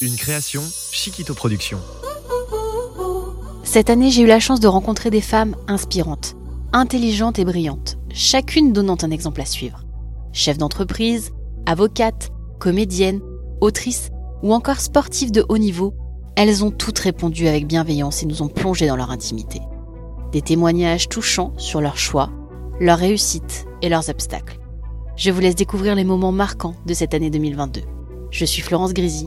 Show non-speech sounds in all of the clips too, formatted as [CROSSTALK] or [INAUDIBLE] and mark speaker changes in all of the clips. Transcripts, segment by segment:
Speaker 1: Une création Chiquito Productions.
Speaker 2: Cette année, j'ai eu la chance de rencontrer des femmes inspirantes, intelligentes et brillantes, chacune donnant un exemple à suivre. Chef d'entreprise, avocate, comédiennes, autrices ou encore sportives de haut niveau, elles ont toutes répondu avec bienveillance et nous ont plongé dans leur intimité. Des témoignages touchants sur leurs choix, leurs réussites et leurs obstacles. Je vous laisse découvrir les moments marquants de cette année 2022. Je suis Florence Grisi.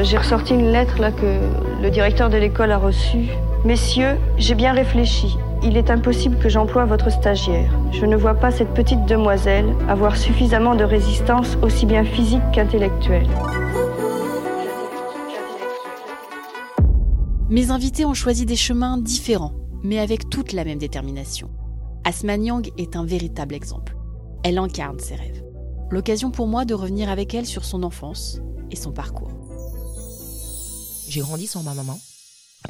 Speaker 3: J'ai ressorti une lettre là que le directeur de l'école a reçue. Messieurs, j'ai bien réfléchi il est impossible que j'emploie votre stagiaire. Je ne vois pas cette petite demoiselle avoir suffisamment de résistance aussi bien physique qu'intellectuelle.
Speaker 2: Mes invités ont choisi des chemins différents, mais avec toute la même détermination. Asma Nyang est un véritable exemple. Elle incarne ses rêves. L'occasion pour moi de revenir avec elle sur son enfance et son parcours.
Speaker 4: J'ai grandi sans ma maman.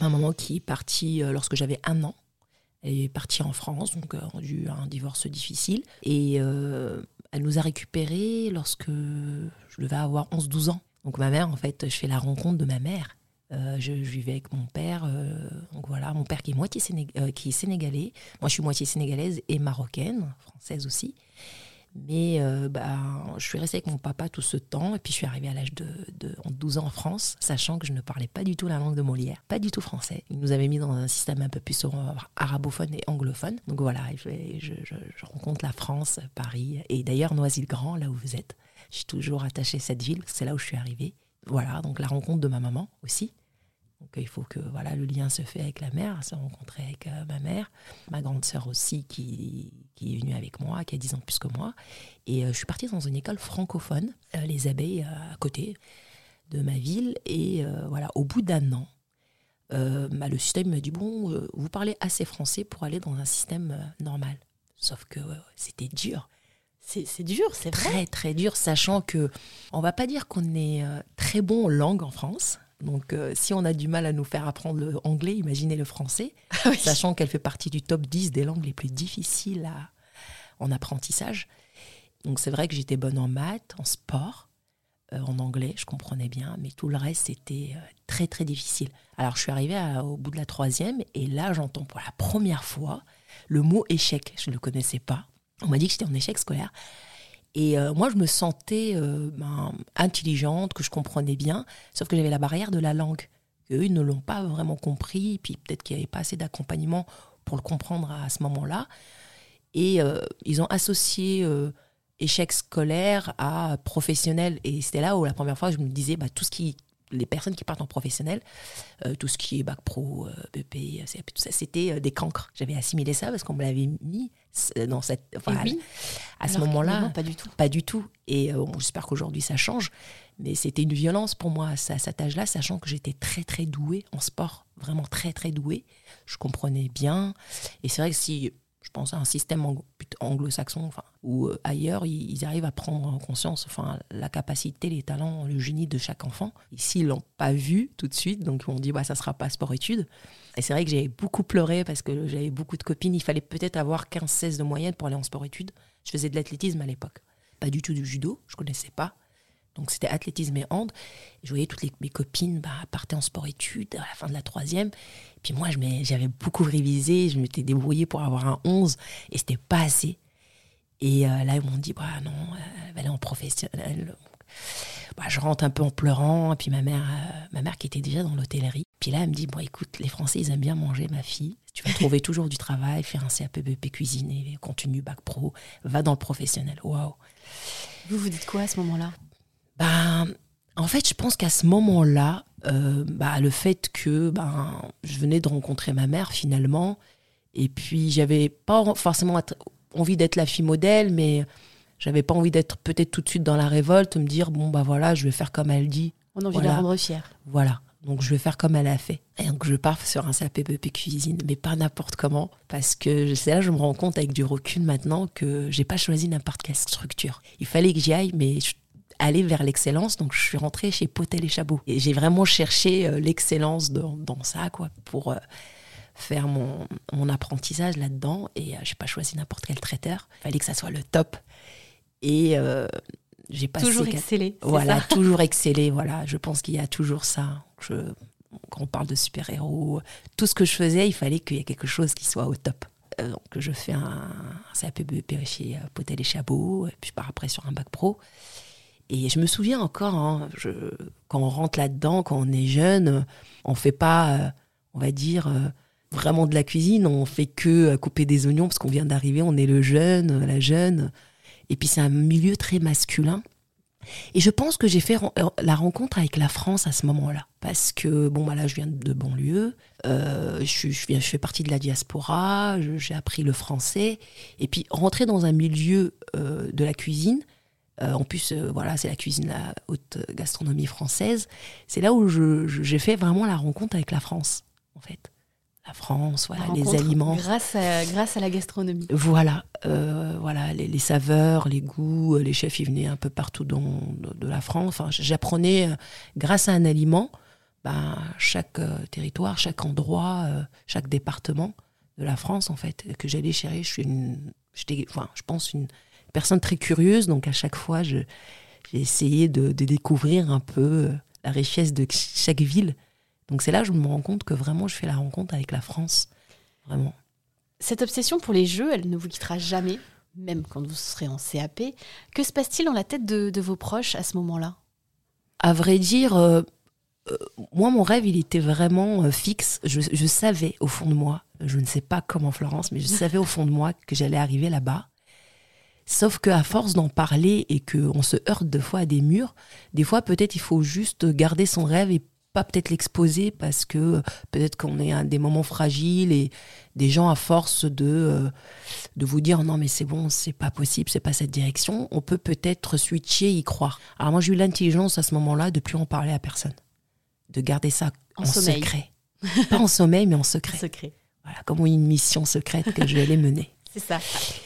Speaker 4: Ma maman qui est partie euh, lorsque j'avais un an elle est partie en France, donc a eu un divorce difficile. Et euh, elle nous a récupérés lorsque je devais avoir 11-12 ans. Donc ma mère, en fait, je fais la rencontre de ma mère. Euh, je, vivais avec mon père, euh, donc voilà, mon père qui est moitié qui est sénégalais. Moi, je suis moitié sénégalaise et marocaine, française aussi. Mais euh, bah, je suis restée avec mon papa tout ce temps, et puis je suis arrivée à l'âge de, de 12 ans en France, sachant que je ne parlais pas du tout la langue de Molière, pas du tout français. Ils nous avaient mis dans un système un peu plus arabophone et anglophone. Donc voilà, je, je, je rencontre la France, Paris, et d'ailleurs Noisy-le-Grand, là où vous êtes. Je suis toujours attachée à cette ville, c'est là où je suis arrivée. Voilà, donc la rencontre de ma maman aussi, donc il faut que voilà le lien se fait avec la mère, se rencontrer avec euh, ma mère, ma grande sœur aussi qui, est venue avec moi, qui a 10 ans plus que moi. Et euh, je suis partie dans une école francophone, euh, les abeilles à côté de ma ville. Et voilà, au bout d'un an, bah, le système m'a dit bon, vous parlez assez français pour aller dans un système normal. Sauf que c'était dur.
Speaker 2: C'est dur, c'est
Speaker 4: vrai. Très très dur, sachant que on va pas dire qu'on est très bon en langue en France. Donc, euh, si on a du mal à nous faire apprendre l'anglais, imaginez le français, [LAUGHS] ah sachant qu'elle fait partie du top 10 des langues les plus difficiles en apprentissage. Donc, c'est vrai que j'étais bonne en maths, en sport, euh, en anglais, je comprenais bien, mais tout le reste, c'était euh, très, très difficile. Alors, je suis arrivée au bout de la troisième, et là, j'entends pour la première fois le mot échec. Je ne le connaissais pas. On m'a dit que j'étais en échec scolaire. Et euh, moi, je me sentais euh, ben, intelligente, que je comprenais bien, sauf que j'avais la barrière de la langue. Eux, ils ne l'ont pas vraiment compris, puis peut-être qu'il n'y avait pas assez d'accompagnement pour le comprendre à, ce moment-là. Et euh, ils ont associé échec scolaire à professionnel. Et c'était là où la première fois, je me disais, bah, tout ce qui les personnes qui partent en professionnel, tout ce qui est bac pro, BP, tout ça, c'était des cancres. J'avais assimilé ça parce qu'on me l'avait mis dans cette à ce moment-là
Speaker 2: pas du tout.
Speaker 4: pas du tout. Et euh, j'espère qu'aujourd'hui ça change mais c'était une violence pour moi à, cet âge-là sachant que j'étais très très douée en sport vraiment très très douée. Je comprenais bien. Et c'est vrai que si je pense à un système anglo-saxon enfin, ou euh, ailleurs, ils, arrivent à prendre en conscience enfin, la capacité, les talents, le génie de chaque enfant. Ici, ils l'ont pas vu tout de suite, donc on dit bah, ça sera pas sport-études. Et c'est vrai que j'ai beaucoup pleuré parce que j'avais beaucoup de copines. Il fallait peut-être avoir 15-16 de moyenne pour aller en sport-études. Je faisais de l'athlétisme à l'époque. Pas du tout du judo, je connaissais pas. Donc c'était athlétisme et hand. je voyais toutes mes copines bah, partaient en sport-études à la fin de la troisième. Et puis moi, j'avais beaucoup révisé, je m'étais débrouillée pour avoir un 11 et c'était pas assez. Et euh, là, ils m'ont dit, bah non, euh, elle va aller en professionnel. Bah, je rentre un peu en pleurant, et puis ma mère, euh, ma mère qui était déjà dans l'hôtellerie. Puis là, elle me dit Bon, écoute, les Français, ils aiment bien manger, ma fille. Tu vas trouver [LAUGHS] toujours du travail, faire un CAP BP cuisiner, continue bac pro, va dans le professionnel. Waouh
Speaker 2: Vous vous dites quoi à ce moment-là?
Speaker 4: Ben, En fait, je pense qu'à ce moment-là, euh, bah, le fait que ben, je venais de rencontrer ma mère finalement, et puis j'avais pas forcément envie d'être la fille modèle, mais j'avais pas envie d'être peut-être tout de suite dans la révolte, me dire bon bah voilà, je vais faire comme elle dit.
Speaker 2: On a envie
Speaker 4: voilà.
Speaker 2: de la rendre fière.
Speaker 4: Voilà. Donc je vais faire comme elle a fait. Et donc je pars sur un CAPBP cuisine, mais pas n'importe comment, parce que c'est là je me rends compte avec du recul maintenant que j'ai pas choisi n'importe quelle structure. Il fallait que j'y aille, mais je aller vers l'excellence. Donc, je suis rentrée chez Potel et Chabot. Et j'ai vraiment cherché euh, l'excellence dans, dans, ça, quoi, pour euh, faire mon, mon apprentissage là-dedans. Et euh, j'ai pas choisi n'importe quel traiteur. Il fallait que ça soit le top. Et euh, j'ai passé.
Speaker 2: Toujours excellé.
Speaker 4: Voilà,
Speaker 2: ça
Speaker 4: toujours [LAUGHS] excellé. Voilà, je pense qu'il y a toujours ça. Je, quand on parle de super-héros, tout ce que je faisais, il fallait qu'il y ait quelque chose qui soit au top. Donc, je fais un, un chez Potel et Chabot, et puis je pars après sur un bac pro. Et je me souviens encore, hein, quand on rentre là-dedans, quand on est jeune, on fait pas, euh, on va dire, euh, vraiment de la cuisine, on fait que euh, couper des oignons parce qu'on vient d'arriver, on est le jeune, la jeune. Et puis c'est un milieu très masculin. Et je pense que j'ai fait la rencontre avec la France à ce moment-là. Parce que, bon, bah là, je viens de banlieue, euh, je, fais partie de la diaspora, j'ai appris le français. Et puis, rentrer dans un milieu euh, de la cuisine, euh, en plus, euh, voilà, c'est la cuisine, la haute gastronomie française. C'est là où j'ai je, fait vraiment la rencontre avec la France, en fait. La France, voilà,
Speaker 2: la
Speaker 4: les aliments.
Speaker 2: Grâce à, grâce à la gastronomie.
Speaker 4: Voilà, euh, voilà les, les, saveurs, les goûts. Les chefs, ils venaient un peu partout dans, de, de la France. Enfin, j'apprenais, grâce à un aliment, ben, chaque territoire, chaque endroit, chaque département de la France, en fait, que j'allais chérir. Je suis une, enfin, je pense, une personne très curieuse, donc à chaque fois, j'ai essayé de, de, découvrir un peu la richesse de chaque ville. Donc c'est là que je me rends compte que vraiment, je fais la rencontre avec la France. Vraiment.
Speaker 2: Cette obsession pour les jeux, elle ne vous quittera jamais, même quand vous serez en CAP. Que se passe-t-il dans la tête de, de, vos proches à ce moment-là?
Speaker 4: À vrai dire, euh, euh, moi, mon rêve, il était vraiment euh, fixe. Je, je savais au fond de moi, je ne sais pas comment Florence, mais je savais au fond de moi que j'allais arriver là-bas. Sauf qu'à force d'en parler et qu'on se heurte deux fois à des murs, des fois peut-être il faut juste garder son rêve et pas peut-être l'exposer parce que peut-être qu'on est à des moments fragiles et des gens à force de, de vous dire non mais c'est bon, c'est pas possible, c'est pas cette direction, on peut peut-être switcher, y croire. Alors moi j'ai eu l'intelligence à ce moment-là de plus en parler à personne, de garder ça en, en secret. pas en sommeil mais en secret. [LAUGHS]
Speaker 2: Secret.
Speaker 4: Voilà, comme une mission secrète que je vais mener.
Speaker 2: C'est ça,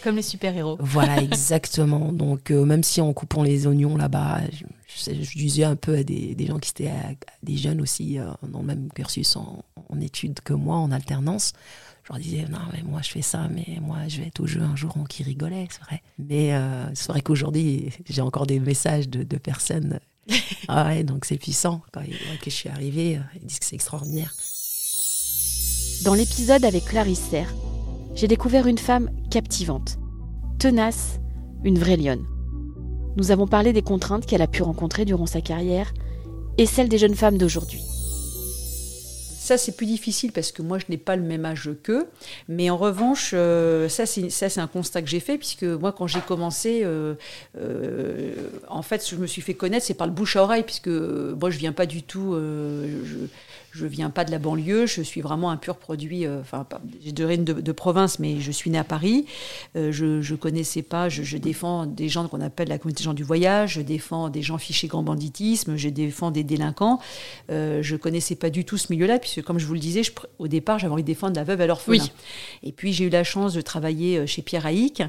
Speaker 2: comme les super-héros.
Speaker 4: Voilà, [LAUGHS] exactement. Donc, euh, même si en coupant les oignons là-bas, je, je, je, disais un peu à des, des gens qui étaient à, à des jeunes aussi euh, dans le même cursus en, en, études que moi, en alternance. Je leur disais, non, mais moi je fais ça, mais moi je vais être au jeu un jour, on qui rigolait, c'est vrai. Mais euh, c'est vrai qu'aujourd'hui, j'ai encore des messages de, de personnes. [LAUGHS] ah ouais, donc c'est puissant. Quand ils voient que je suis arrivée, ils disent que c'est extraordinaire.
Speaker 2: Dans l'épisode avec Clarisse Serre, j'ai découvert une femme captivante, tenace, une vraie lionne. Nous avons parlé des contraintes qu'elle a pu rencontrer durant sa carrière et celles des jeunes femmes d'aujourd'hui.
Speaker 5: Ça, c'est plus difficile parce que moi, je n'ai pas le même âge qu'eux. Mais en revanche, euh, ça, c'est un constat que j'ai fait, puisque moi, quand j'ai commencé, euh, euh, en fait, je me suis fait connaître, c'est par le bouche à oreille, puisque moi, je viens pas du tout. je, je viens pas de la banlieue, je suis vraiment un pur produit, enfin, j'ai de de, de, province, mais je suis née à Paris. Euh, je, je connaissais pas, je, je défends des gens qu'on appelle la communauté des gens du voyage, je défends des gens fichés grand banditisme, je défends des délinquants. Euh, je connaissais pas du tout ce milieu-là, puisque comme je vous le disais, je, au départ, j'avais envie de défendre la veuve à l'orphelin.
Speaker 2: Oui.
Speaker 5: Et puis j'ai eu la chance de travailler chez Pierre Haïk,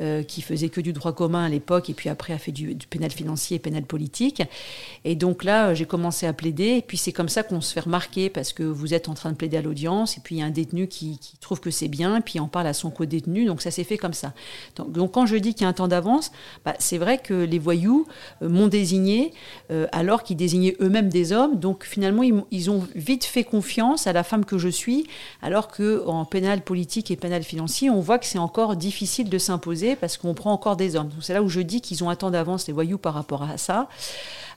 Speaker 5: euh, qui faisait que du droit commun à l'époque, et puis après a fait du, du pénal financier et pénal politique. Et donc là, j'ai commencé à plaider, et puis c'est comme ça qu'on se fait remarquer parce que vous êtes en train de plaider à l'audience et puis il y a un détenu qui, trouve que c'est bien puis on parle à son co-détenu donc ça s'est fait comme ça donc, donc, quand je dis qu'il y a un temps d'avance bah, c'est vrai que les voyous euh, m'ont désigné euh, alors qu'ils désignaient eux-mêmes des hommes donc finalement ils, ils, ont vite fait confiance à la femme que je suis, alors que en pénal politique et pénal financier, on voit que c'est encore difficile de s'imposer parce qu'on prend encore des hommes. C'est là où je dis qu'ils ont un temps d'avance les voyous par rapport à ça.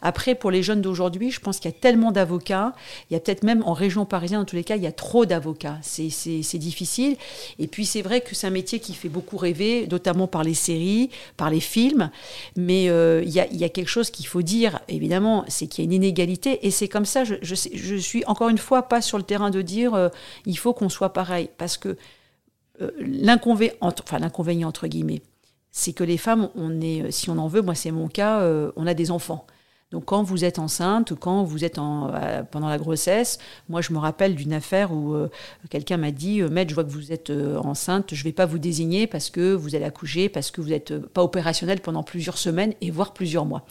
Speaker 5: Après, pour les jeunes d'aujourd'hui, je pense qu'il y a tellement d'avocats. Il y a peut-être même en région parisienne, en tous les cas, il y a trop d'avocats. C'est difficile. Et puis, c'est vrai que c'est un métier qui fait beaucoup rêver, notamment par les séries, par les films. Mais euh, il, y a, quelque chose qu'il faut dire, évidemment, c'est qu'il y a une inégalité. Et c'est comme ça, je, suis encore une fois pas sur le terrain de dire euh, il faut qu'on soit pareil. Parce que euh, l'inconvénient, l'inconvénient entre guillemets, c'est que les femmes, on est, si on en veut, moi c'est mon cas, on a des enfants. Donc quand vous êtes enceinte ou quand vous êtes en, euh, pendant la grossesse, moi je me rappelle d'une affaire où euh, quelqu'un m'a dit euh, Maître, je vois que vous êtes euh, enceinte, je ne vais pas vous désigner parce que vous allez accoucher, parce que vous n'êtes pas opérationnel pendant plusieurs semaines et voire plusieurs mois.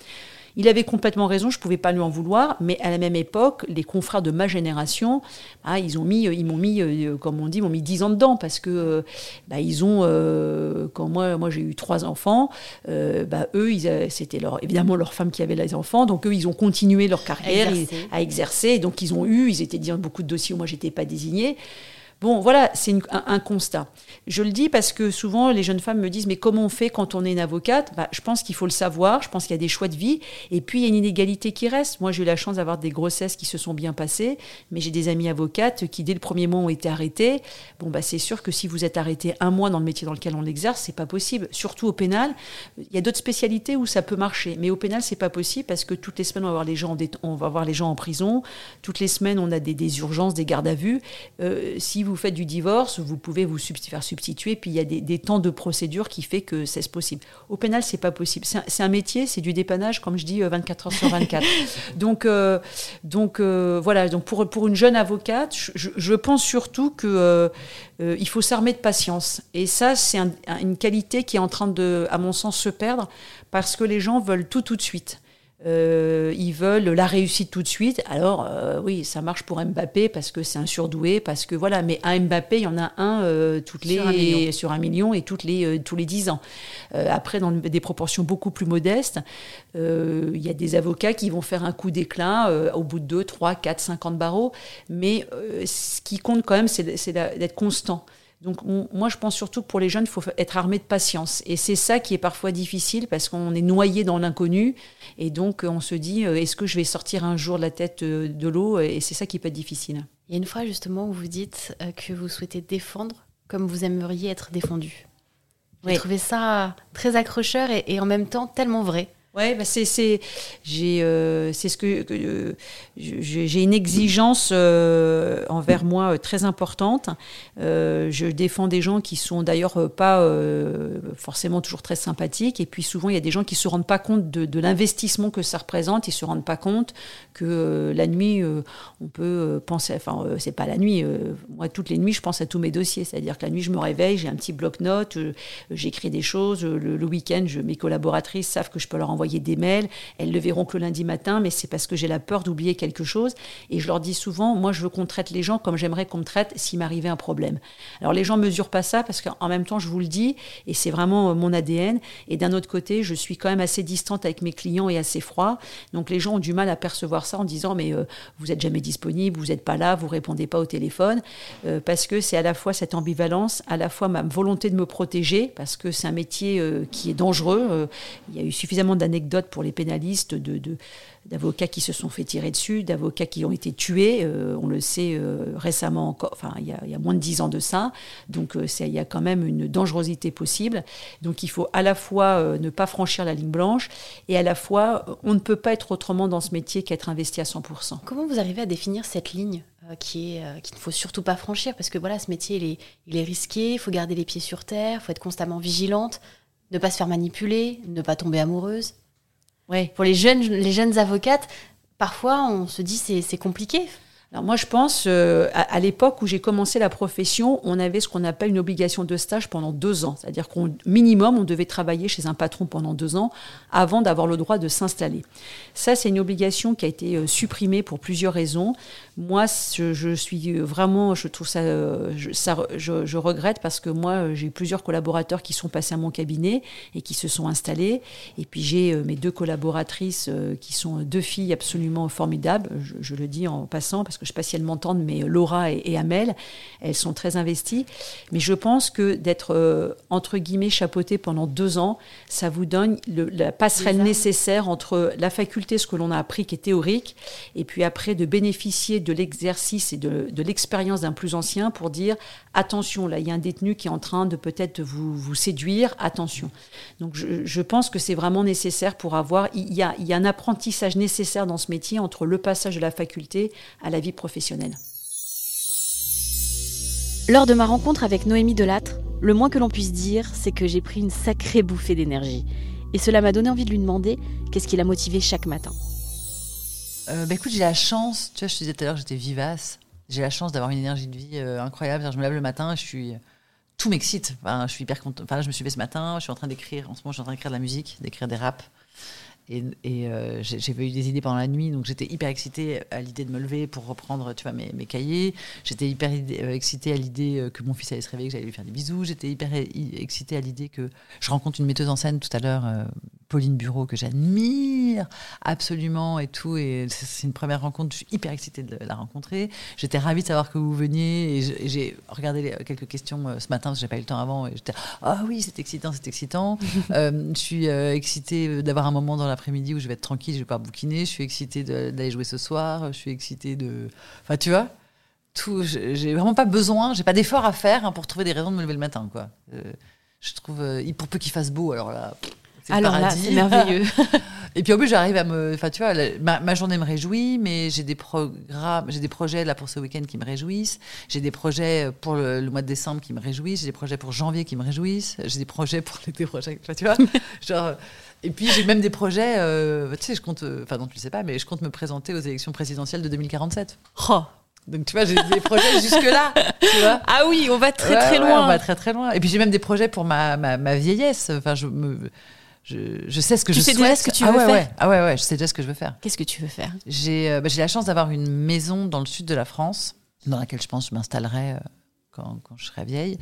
Speaker 5: Il avait complètement raison, je ne pouvais pas lui en vouloir, mais à la même époque, les confrères de ma génération, bah, ils ont mis, ils m'ont mis, euh, comme on dit, m'ont mis 10 ans dedans parce que euh, bah, ils ont, euh, quand moi, moi j'ai eu trois enfants, euh, bah, eux, c'était leur, évidemment leur femme qui avait les enfants, donc eux, ils ont continué leur carrière
Speaker 2: Exercer.
Speaker 5: à exercer, donc ils ont eu, ils étaient dans beaucoup de dossiers où moi j'étais pas désignée. Bon, voilà, c'est un, constat. Je le dis parce que souvent les jeunes femmes me disent mais comment on fait quand on est une avocate? Bah, Je pense qu'il faut le savoir, je pense qu'il y a des choix de vie et puis il y a une inégalité qui reste. Moi j'ai eu la chance d'avoir des grossesses qui se sont bien passées, mais j'ai des amies avocates qui dès le premier mois ont été arrêtées. Bon bah c'est sûr que si vous êtes arrêté un mois dans le métier dans lequel on l'exerce, c'est pas possible. Surtout au pénal, il y a d'autres spécialités où ça peut marcher, mais au pénal c'est pas possible parce que toutes les semaines on va voir les gens en, prison, toutes les semaines on a des, des urgences, des gardes à vue. Euh, si vous faites du divorce, vous pouvez vous faire substituer, puis il y a des, des temps de procédure qui fait que c'est possible. Au pénal, c'est pas possible. C'est un, métier, c'est du dépannage, comme je dis, euh, 24 heures sur 24. [LAUGHS] donc, euh, donc euh, voilà. Donc pour pour une jeune avocate, je, pense surtout que euh, euh, il faut s'armer de patience. Et ça, c'est un- un- une qualité qui est en train de, à mon sens, se perdre parce que les gens veulent tout tout de suite. Euh, ils veulent la réussite tout de suite. Alors euh, oui, ça marche pour Mbappé parce que c'est un surdoué, parce que voilà. Mais un Mbappé, il y en a un euh, toutes les
Speaker 2: Sur un million.
Speaker 5: sur un million et toutes les euh, tous les dix ans. Euh, après, dans des proportions beaucoup plus modestes, euh, il y a des avocats qui vont faire un coup d'éclat euh, au bout de 2, 3, 4, 50 barreaux. Mais euh, ce qui compte quand même, c'est d'être constant. Donc on- moi, je pense surtout que pour les jeunes, il faut fa- être armé de patience. Et c'est ça qui est parfois difficile parce qu'on est noyé dans l'inconnu. Et donc on se dit, euh, est-ce que je vais sortir un jour de la tête euh, de l'eau? Et c'est ça qui peut être difficile.
Speaker 2: Il y a une fois justement où vous dites euh, que vous souhaitez défendre comme vous aimeriez être défendu. J'ai
Speaker 5: Oui.
Speaker 2: trouvé ça très accrocheur et, et en même temps tellement vrai.
Speaker 5: Ouais, bah c'est c'est j'ai euh, c'est ce que, euh, j'ai une exigence euh, envers moi très importante. Je défends des gens qui sont d'ailleurs pas forcément toujours très sympathiques et puis souvent il y a des gens qui se rendent pas compte de, l'investissement que ça représente. Ils se rendent pas compte que la nuit on peut penser. Enfin c'est pas la nuit. moi toutes les nuits je pense à tous mes dossiers. C'est-à-dire que la nuit je me réveille, j'ai un petit bloc-notes, j'écris des choses. Le, week-end mes collaboratrices savent que je peux leur envoyer des mails. Elles le verront que le lundi matin, mais c'est parce que j'ai la peur d'oublier quelque chose. Et je leur dis souvent, moi, je veux qu'on traite les gens comme j'aimerais qu'on me traite s'il m'arrivait un problème. Alors les gens mesurent pas ça parce qu'en même temps, je vous le dis, et c'est vraiment euh, mon ADN. Et d'un autre côté, je suis quand même assez distante avec mes clients et assez froid. Donc les gens ont du mal à percevoir ça en disant, mais euh, vous êtes jamais disponible, vous n'êtes pas là, vous répondez pas au téléphone, Euh, parce que c'est à la fois cette ambivalence, à la fois ma volonté de me protéger, parce que c'est un métier qui est dangereux. Il y a eu suffisamment d'anecdotes pour les pénalistes d'avocats qui se sont fait tirer dessus, d'avocats qui ont été tués. euh, on le sait euh, récemment encore, enfin il y, a, moins de dix ans de ça. Donc euh, il y a quand même une dangerosité possible. Donc il faut à la fois ne pas franchir la ligne blanche et à la fois on ne peut pas être autrement dans ce métier qu'être investi à 100%.
Speaker 2: Comment vous arrivez à définir cette ligne qui est qu'il ne faut surtout pas franchir? Parce que voilà ce métier est, il est risqué, il faut garder les pieds sur terre, il faut être constamment vigilante, ne pas se faire manipuler, ne pas tomber amoureuse.
Speaker 5: Ouais.
Speaker 2: Pour les jeunes les jeunes avocates, parfois on se dit c'est c'est compliqué.
Speaker 5: Alors moi, je pense, euh, à, l'époque où j'ai commencé la profession, on avait ce qu'on appelle une obligation de stage pendant deux ans. C'est-à-dire qu'au minimum, on devait travailler chez un patron pendant deux ans avant d'avoir le droit de s'installer. Ça, c'est une obligation qui a été euh, supprimée pour plusieurs raisons. Moi, je, suis vraiment, je trouve ça, euh, je, regrette parce que moi, euh, j'ai plusieurs collaborateurs qui sont passés à mon cabinet et qui se sont installés. Et puis j'ai euh, mes deux collaboratrices euh, qui sont deux filles absolument formidables. Je, je le dis en passant parce parce que je ne sais pas si elles m'entendent, mais Laura et, Amel, elles sont très investies. Mais je pense que d'être, euh, entre guillemets, chapeauté pendant deux ans, ça vous donne la passerelle nécessaire entre la faculté, ce que l'on a appris qui est théorique, et puis après de bénéficier de l'exercice et de, de l'expérience d'un plus ancien pour dire, attention, là, il y a un détenu qui est en train de peut-être vous, vous séduire, attention. Donc je, je pense que c'est vraiment nécessaire pour avoir, il y, a, il y a un apprentissage nécessaire dans ce métier entre le passage de la faculté à la vie professionnelle.
Speaker 2: Lors de ma rencontre avec Noémie Delattre, le moins que l'on puisse dire, c'est que j'ai pris une sacrée bouffée d'énergie. Et cela m'a donné envie de lui demander qu'est-ce qui l'a motivée chaque matin.
Speaker 6: Euh, bah écoute, j'ai la chance, tu vois, je te disais tout à l'heure j'étais vivace. J'ai la chance d'avoir une énergie de vie euh, incroyable. Je me lève le matin, je suis tout m'excite. Je suis hyper contente. Enfin, je me suis levée ce matin, je suis en train d'écrire. En ce moment, je suis en train d'écrire de la musique, d'écrire des raps. Et, et euh, j'avais eu des idées pendant la nuit, donc j'étais hyper excitée à l'idée de me lever pour reprendre, tu vois, mes, mes cahiers. J'étais hyper euh, excitée à l'idée euh, que mon fils allait se réveiller, que j'allais lui faire des bisous. J'étais hyper excitée à l'idée que je rencontre une metteuse en scène tout à l'heure, Pauline Bureau, que j'admire absolument et tout. Et c'est une première rencontre, je suis hyper excitée de la rencontrer. J'étais ravie de savoir que vous veniez et j'ai regardé quelques questions ce matin parce que j'ai pas eu le temps avant et j'étais ah oui, c'est excitant, c'est excitant. [LAUGHS] je suis excitée d'avoir un moment dans la après-midi où je vais être tranquille, je vais pas bouquiner. Je suis excitée d'aller jouer ce soir. Je suis excitée de. Enfin, tu vois, tout. J'ai vraiment pas besoin, j'ai pas d'effort à faire hein, pour trouver des raisons de me lever le matin, quoi. Euh, je trouve, euh, pour peu qu'il fasse beau, alors là.
Speaker 2: Alors là, c'est merveilleux. [LAUGHS]
Speaker 6: Et puis en plus, j'arrive à me. Enfin, tu vois, ma, journée me réjouit, mais j'ai des programmes, j'ai des projets là pour ce week-end qui me réjouissent. J'ai des projets pour le, mois de décembre qui me réjouissent. J'ai des projets pour janvier qui me réjouissent. J'ai des projets pour l'été prochain. Tu vois, [LAUGHS] genre. Et puis j'ai même des projets, euh, tu sais, je compte, euh, enfin non, tu le sais pas, mais je compte me présenter aux élections présidentielles de 2047. Oh. Donc tu vois, j'ai des projets jusque-là. Tu vois [LAUGHS]
Speaker 2: ah oui, on va très très loin.
Speaker 6: on va très très loin. Et puis j'ai même des projets pour ma, ma, ma vieillesse. Enfin, je me. Je, je, sais ce que
Speaker 2: tu
Speaker 6: je
Speaker 2: sais
Speaker 6: souhaite.
Speaker 2: déjà ce que tu veux
Speaker 6: ah
Speaker 2: faire.
Speaker 6: Ouais. Ah ouais, ouais, je sais déjà ce que je veux faire.
Speaker 2: Qu'est-ce que tu veux faire?
Speaker 6: J'ai euh, bah, la chance d'avoir une maison dans le sud de la France, dans laquelle je pense que je m'installerai quand, quand, je serai vieille.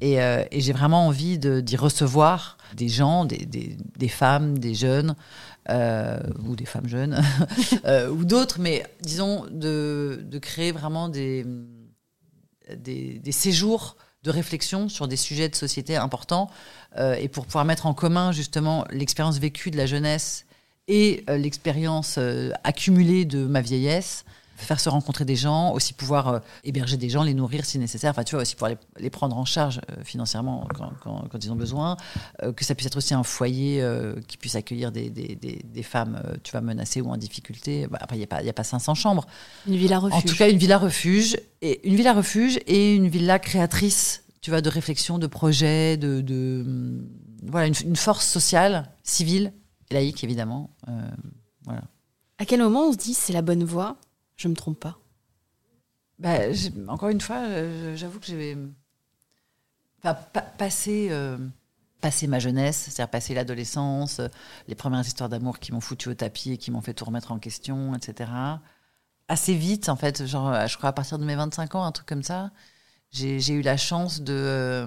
Speaker 6: Et, euh, et j'ai vraiment envie d'y recevoir des gens, des, des, des femmes, des jeunes, euh, ou des femmes jeunes, [LAUGHS] euh, ou d'autres, mais disons de, de créer vraiment des, des, des, séjours de réflexion sur des sujets de société importants, euh, et pour pouvoir mettre en commun justement l'expérience vécue de la jeunesse et euh, l'expérience euh, accumulée de ma vieillesse faire se rencontrer des gens, aussi pouvoir euh, héberger des gens, les nourrir si nécessaire, enfin tu vois, aussi pouvoir les, prendre en charge euh, financièrement quand, quand, quand, ils ont besoin, euh, que ça puisse être aussi un foyer qui puisse accueillir des, des, des, des femmes, tu vois, menacées ou en difficulté. Bah, après, il n'y a, pas, a pas 500 chambres.
Speaker 2: Une villa refuge.
Speaker 6: En tout cas, une villa refuge, et, une villa refuge et une villa créatrice, tu vois, de réflexion, de projet, de... de hum, voilà, une, une, force sociale, civile, laïque évidemment. voilà.
Speaker 2: À quel moment on se dit c'est la bonne voie? Je me trompe pas
Speaker 6: bah, Encore une fois, euh, j'avoue que j'ai passé, euh, passé ma jeunesse, c'est-à-dire passé l'adolescence, euh, les premières histoires d'amour qui m'ont foutu au tapis et qui m'ont fait tout remettre en question, etc. Assez vite, en fait, genre, je crois à partir de mes 25 ans, un truc comme ça, j'ai eu la chance de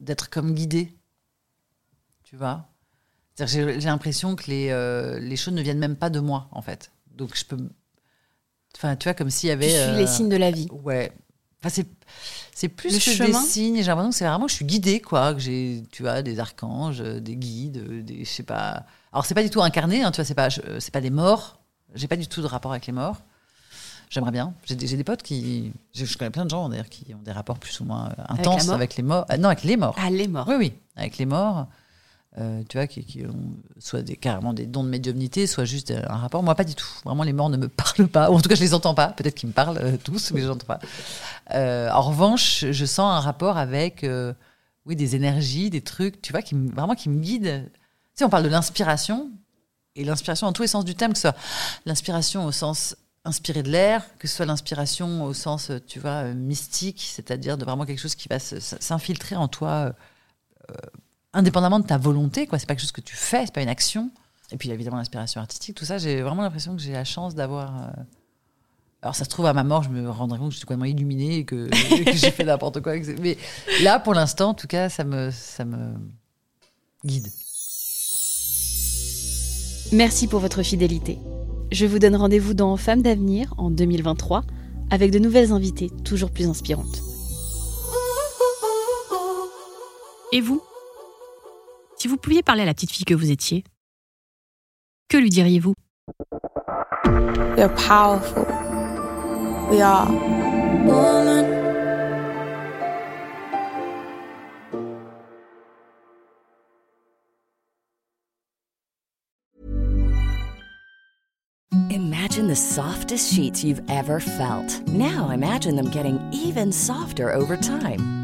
Speaker 6: d'être comme guidée. Tu vois? J'ai l'impression que les, les choses ne viennent même pas de moi, en fait. Donc je peux Enfin, tu vois, comme s'il y avait. Tu
Speaker 2: suis les euh, signes de la vie.
Speaker 6: Ouais. Enfin, c'est, c'est plus que chemin. des signes. J'ai l'impression que c'est vraiment, je suis guidée, quoi. Que j'ai, tu vois, des archanges, des guides, des, je sais pas. Alors, c'est pas du tout incarné, hein, tu vois, c'est pas, c'est pas des morts. J'ai pas du tout de rapport avec les morts. J'aimerais bien. J'ai des, des, potes qui. Je connais plein de gens, d'ailleurs, qui ont des rapports plus ou moins intenses avec, les morts. Euh, non, avec les morts.
Speaker 2: Ah, les morts.
Speaker 6: Oui, oui, avec les morts. Euh, tu vois, qui, ont soit des, carrément des dons de médiumnité, soit juste un rapport. Moi, pas du tout. Vraiment, les morts ne me [LAUGHS] parlent pas. Ou en tout cas, je les entends pas. Peut-être qu'ils me parlent euh, tous, mais je n'entends pas. Euh, en revanche, je sens un rapport avec, oui, des énergies, des trucs, tu vois, qui vraiment qui me guident. Tu on parle de l'inspiration, et l'inspiration dans tous les sens du terme, que ce soit l'inspiration au sens inspiré de l'air, que ce soit l'inspiration au sens, tu vois, mystique, c'est-à-dire de vraiment quelque chose qui va s'infiltrer en toi indépendamment de ta volonté, quoi. C'est pas quelque chose que tu fais, c'est pas une action. Et puis évidemment l'inspiration artistique, tout ça, j'ai vraiment l'impression que j'ai la chance d'avoir. Euh, alors ça se trouve à ma mort, je me rendrai compte que je suis complètement illuminée [LAUGHS] et que, j'ai fait n'importe quoi. Mais là, pour l'instant, en tout cas, ça me, ça me guide.
Speaker 2: Merci pour votre fidélité. Je vous donne rendez-vous dans Femmes d'avenir en 2023, avec de nouvelles invitées toujours plus inspirantes. Et vous? Si vous pouviez parler à la petite fille que vous étiez, que lui diriez-vous?
Speaker 7: We are powerful. We are woman.
Speaker 8: Imagine the softest sheets you've ever felt. Now imagine them getting even softer over time.